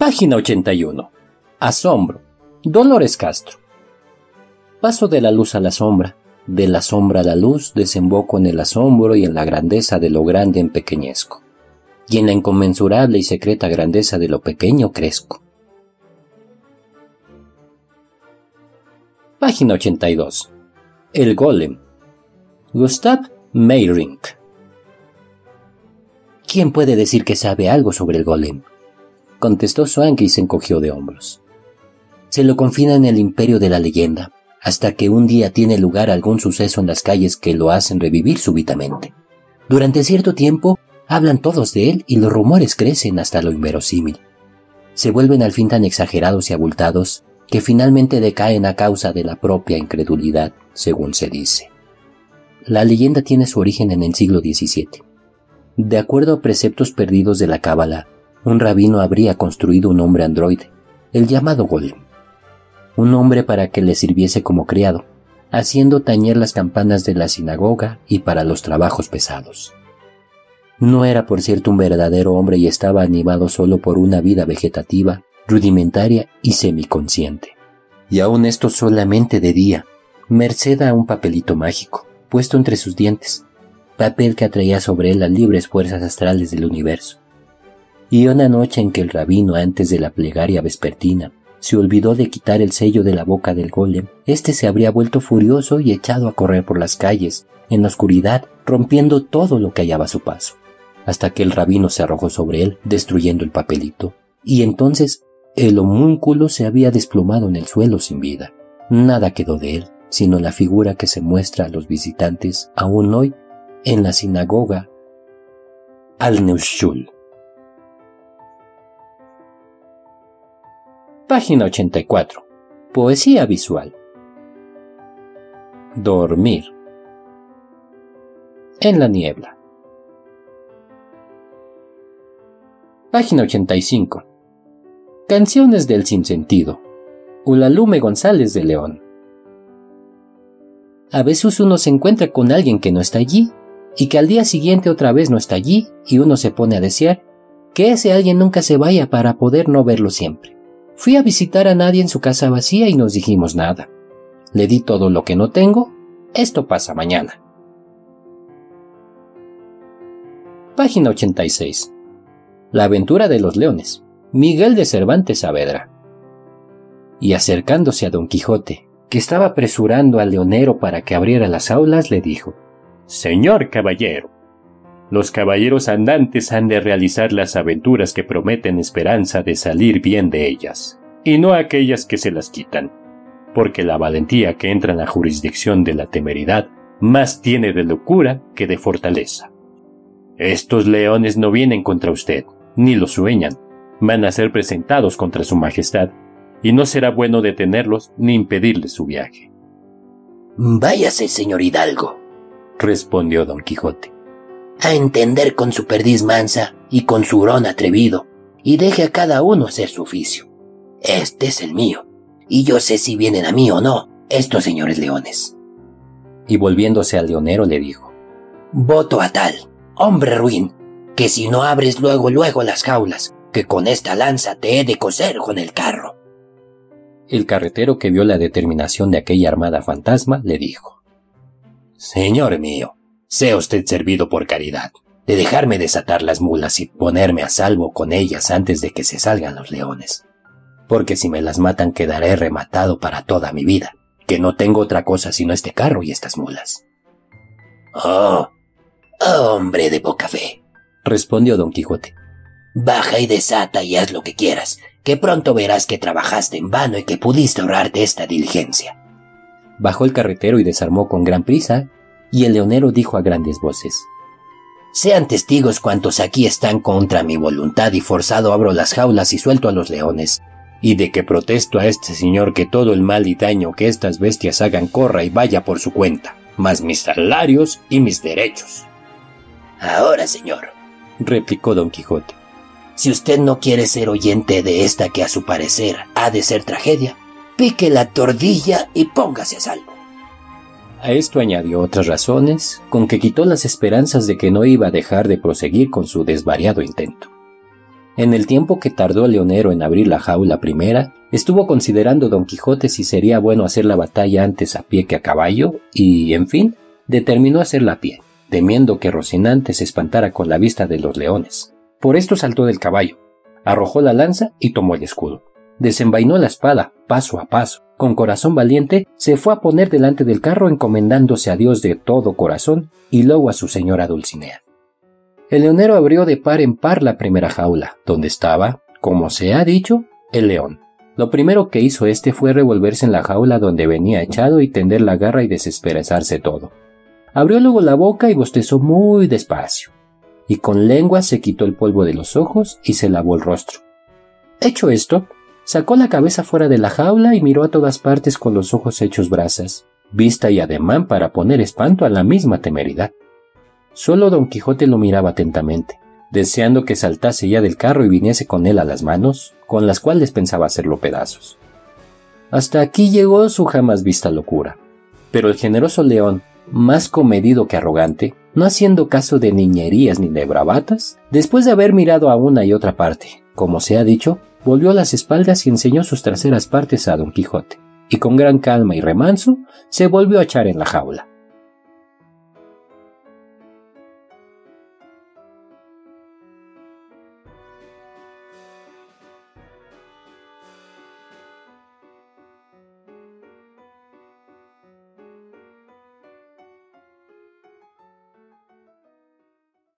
Página 81. Asombro. Dolores Castro. Paso de la luz a la sombra, de la sombra a la luz desemboco en el asombro y en la grandeza de lo grande en pequeñezco, y en la inconmensurable y secreta grandeza de lo pequeño crezco. Página 82. El Golem. Gustav Meyrink. ¿Quién puede decir que sabe algo sobre el Golem? Contestó Swank y se encogió de hombros. Se lo confina en el imperio de la leyenda, hasta que un día tiene lugar algún suceso en las calles que lo hacen revivir súbitamente. Durante cierto tiempo hablan todos de él y los rumores crecen hasta lo inverosímil. Se vuelven al fin tan exagerados y abultados que finalmente decaen a causa de la propia incredulidad, según se dice. La leyenda tiene su origen en el siglo XVII. De acuerdo a preceptos perdidos de la Cábala, un rabino habría construido un hombre androide, el llamado Golem un hombre para que le sirviese como criado, haciendo tañer las campanas de la sinagoga y para los trabajos pesados. No era por cierto un verdadero hombre y estaba animado solo por una vida vegetativa, rudimentaria y semiconsciente. Y aun esto solamente de día, merced a un papelito mágico, puesto entre sus dientes, papel que atraía sobre él las libres fuerzas astrales del universo. Y una noche en que el rabino antes de la plegaria vespertina se olvidó de quitar el sello de la boca del golem, éste se habría vuelto furioso y echado a correr por las calles, en la oscuridad, rompiendo todo lo que hallaba a su paso, hasta que el rabino se arrojó sobre él, destruyendo el papelito, y entonces el homúnculo se había desplomado en el suelo sin vida. Nada quedó de él, sino la figura que se muestra a los visitantes aún hoy en la sinagoga Al-Neushul. Página 84. Poesía visual. Dormir. En la niebla. Página 85. Canciones del sinsentido. Ulalume González de León. A veces uno se encuentra con alguien que no está allí, y que al día siguiente otra vez no está allí, y uno se pone a desear que ese alguien nunca se vaya para poder no verlo siempre. Fui a visitar a nadie en su casa vacía y nos dijimos nada. Le di todo lo que no tengo. Esto pasa mañana. Página 86. La aventura de los leones. Miguel de Cervantes Saavedra. Y acercándose a don Quijote, que estaba apresurando al leonero para que abriera las aulas, le dijo Señor caballero, los caballeros andantes han de realizar las aventuras que prometen esperanza de salir bien de ellas, y no aquellas que se las quitan, porque la valentía que entra en la jurisdicción de la temeridad más tiene de locura que de fortaleza. Estos leones no vienen contra usted, ni lo sueñan, van a ser presentados contra su majestad, y no será bueno detenerlos ni impedirles su viaje. Váyase, señor Hidalgo, respondió don Quijote a entender con su perdiz mansa y con su hurón atrevido, y deje a cada uno hacer su oficio. Este es el mío, y yo sé si vienen a mí o no estos señores leones. Y volviéndose al leonero le dijo, Voto a tal, hombre ruin, que si no abres luego luego las jaulas, que con esta lanza te he de coser con el carro. El carretero que vio la determinación de aquella armada fantasma le dijo, Señor mío, sea usted servido por caridad, de dejarme desatar las mulas y ponerme a salvo con ellas antes de que se salgan los leones. Porque si me las matan quedaré rematado para toda mi vida, que no tengo otra cosa sino este carro y estas mulas. Oh, hombre de poca fe, respondió don Quijote. Baja y desata y haz lo que quieras, que pronto verás que trabajaste en vano y que pudiste ahorrarte esta diligencia. Bajó el carretero y desarmó con gran prisa y el leonero dijo a grandes voces, Sean testigos cuantos aquí están contra mi voluntad y forzado abro las jaulas y suelto a los leones, y de que protesto a este señor que todo el mal y daño que estas bestias hagan corra y vaya por su cuenta, más mis salarios y mis derechos. Ahora, señor, replicó don Quijote, si usted no quiere ser oyente de esta que a su parecer ha de ser tragedia, pique la tordilla y póngase a salvo. A esto añadió otras razones, con que quitó las esperanzas de que no iba a dejar de proseguir con su desvariado intento. En el tiempo que tardó leonero en abrir la jaula primera, estuvo considerando don Quijote si sería bueno hacer la batalla antes a pie que a caballo, y, en fin, determinó hacerla a pie, temiendo que Rocinante se espantara con la vista de los leones. Por esto saltó del caballo, arrojó la lanza y tomó el escudo. Desenvainó la espada, paso a paso. Con corazón valiente, se fue a poner delante del carro encomendándose a Dios de todo corazón y luego a su señora Dulcinea. El leonero abrió de par en par la primera jaula, donde estaba, como se ha dicho, el león. Lo primero que hizo éste fue revolverse en la jaula donde venía echado y tender la garra y desesperezarse todo. Abrió luego la boca y bostezó muy despacio, y con lengua se quitó el polvo de los ojos y se lavó el rostro. Hecho esto, sacó la cabeza fuera de la jaula y miró a todas partes con los ojos hechos brasas, vista y ademán para poner espanto a la misma temeridad. Solo don Quijote lo miraba atentamente, deseando que saltase ya del carro y viniese con él a las manos, con las cuales pensaba hacerlo pedazos. Hasta aquí llegó su jamás vista locura. Pero el generoso león, más comedido que arrogante, no haciendo caso de niñerías ni de bravatas, después de haber mirado a una y otra parte, como se ha dicho, volvió las espaldas y enseñó sus traseras partes a don Quijote, y con gran calma y remanso se volvió a echar en la jaula.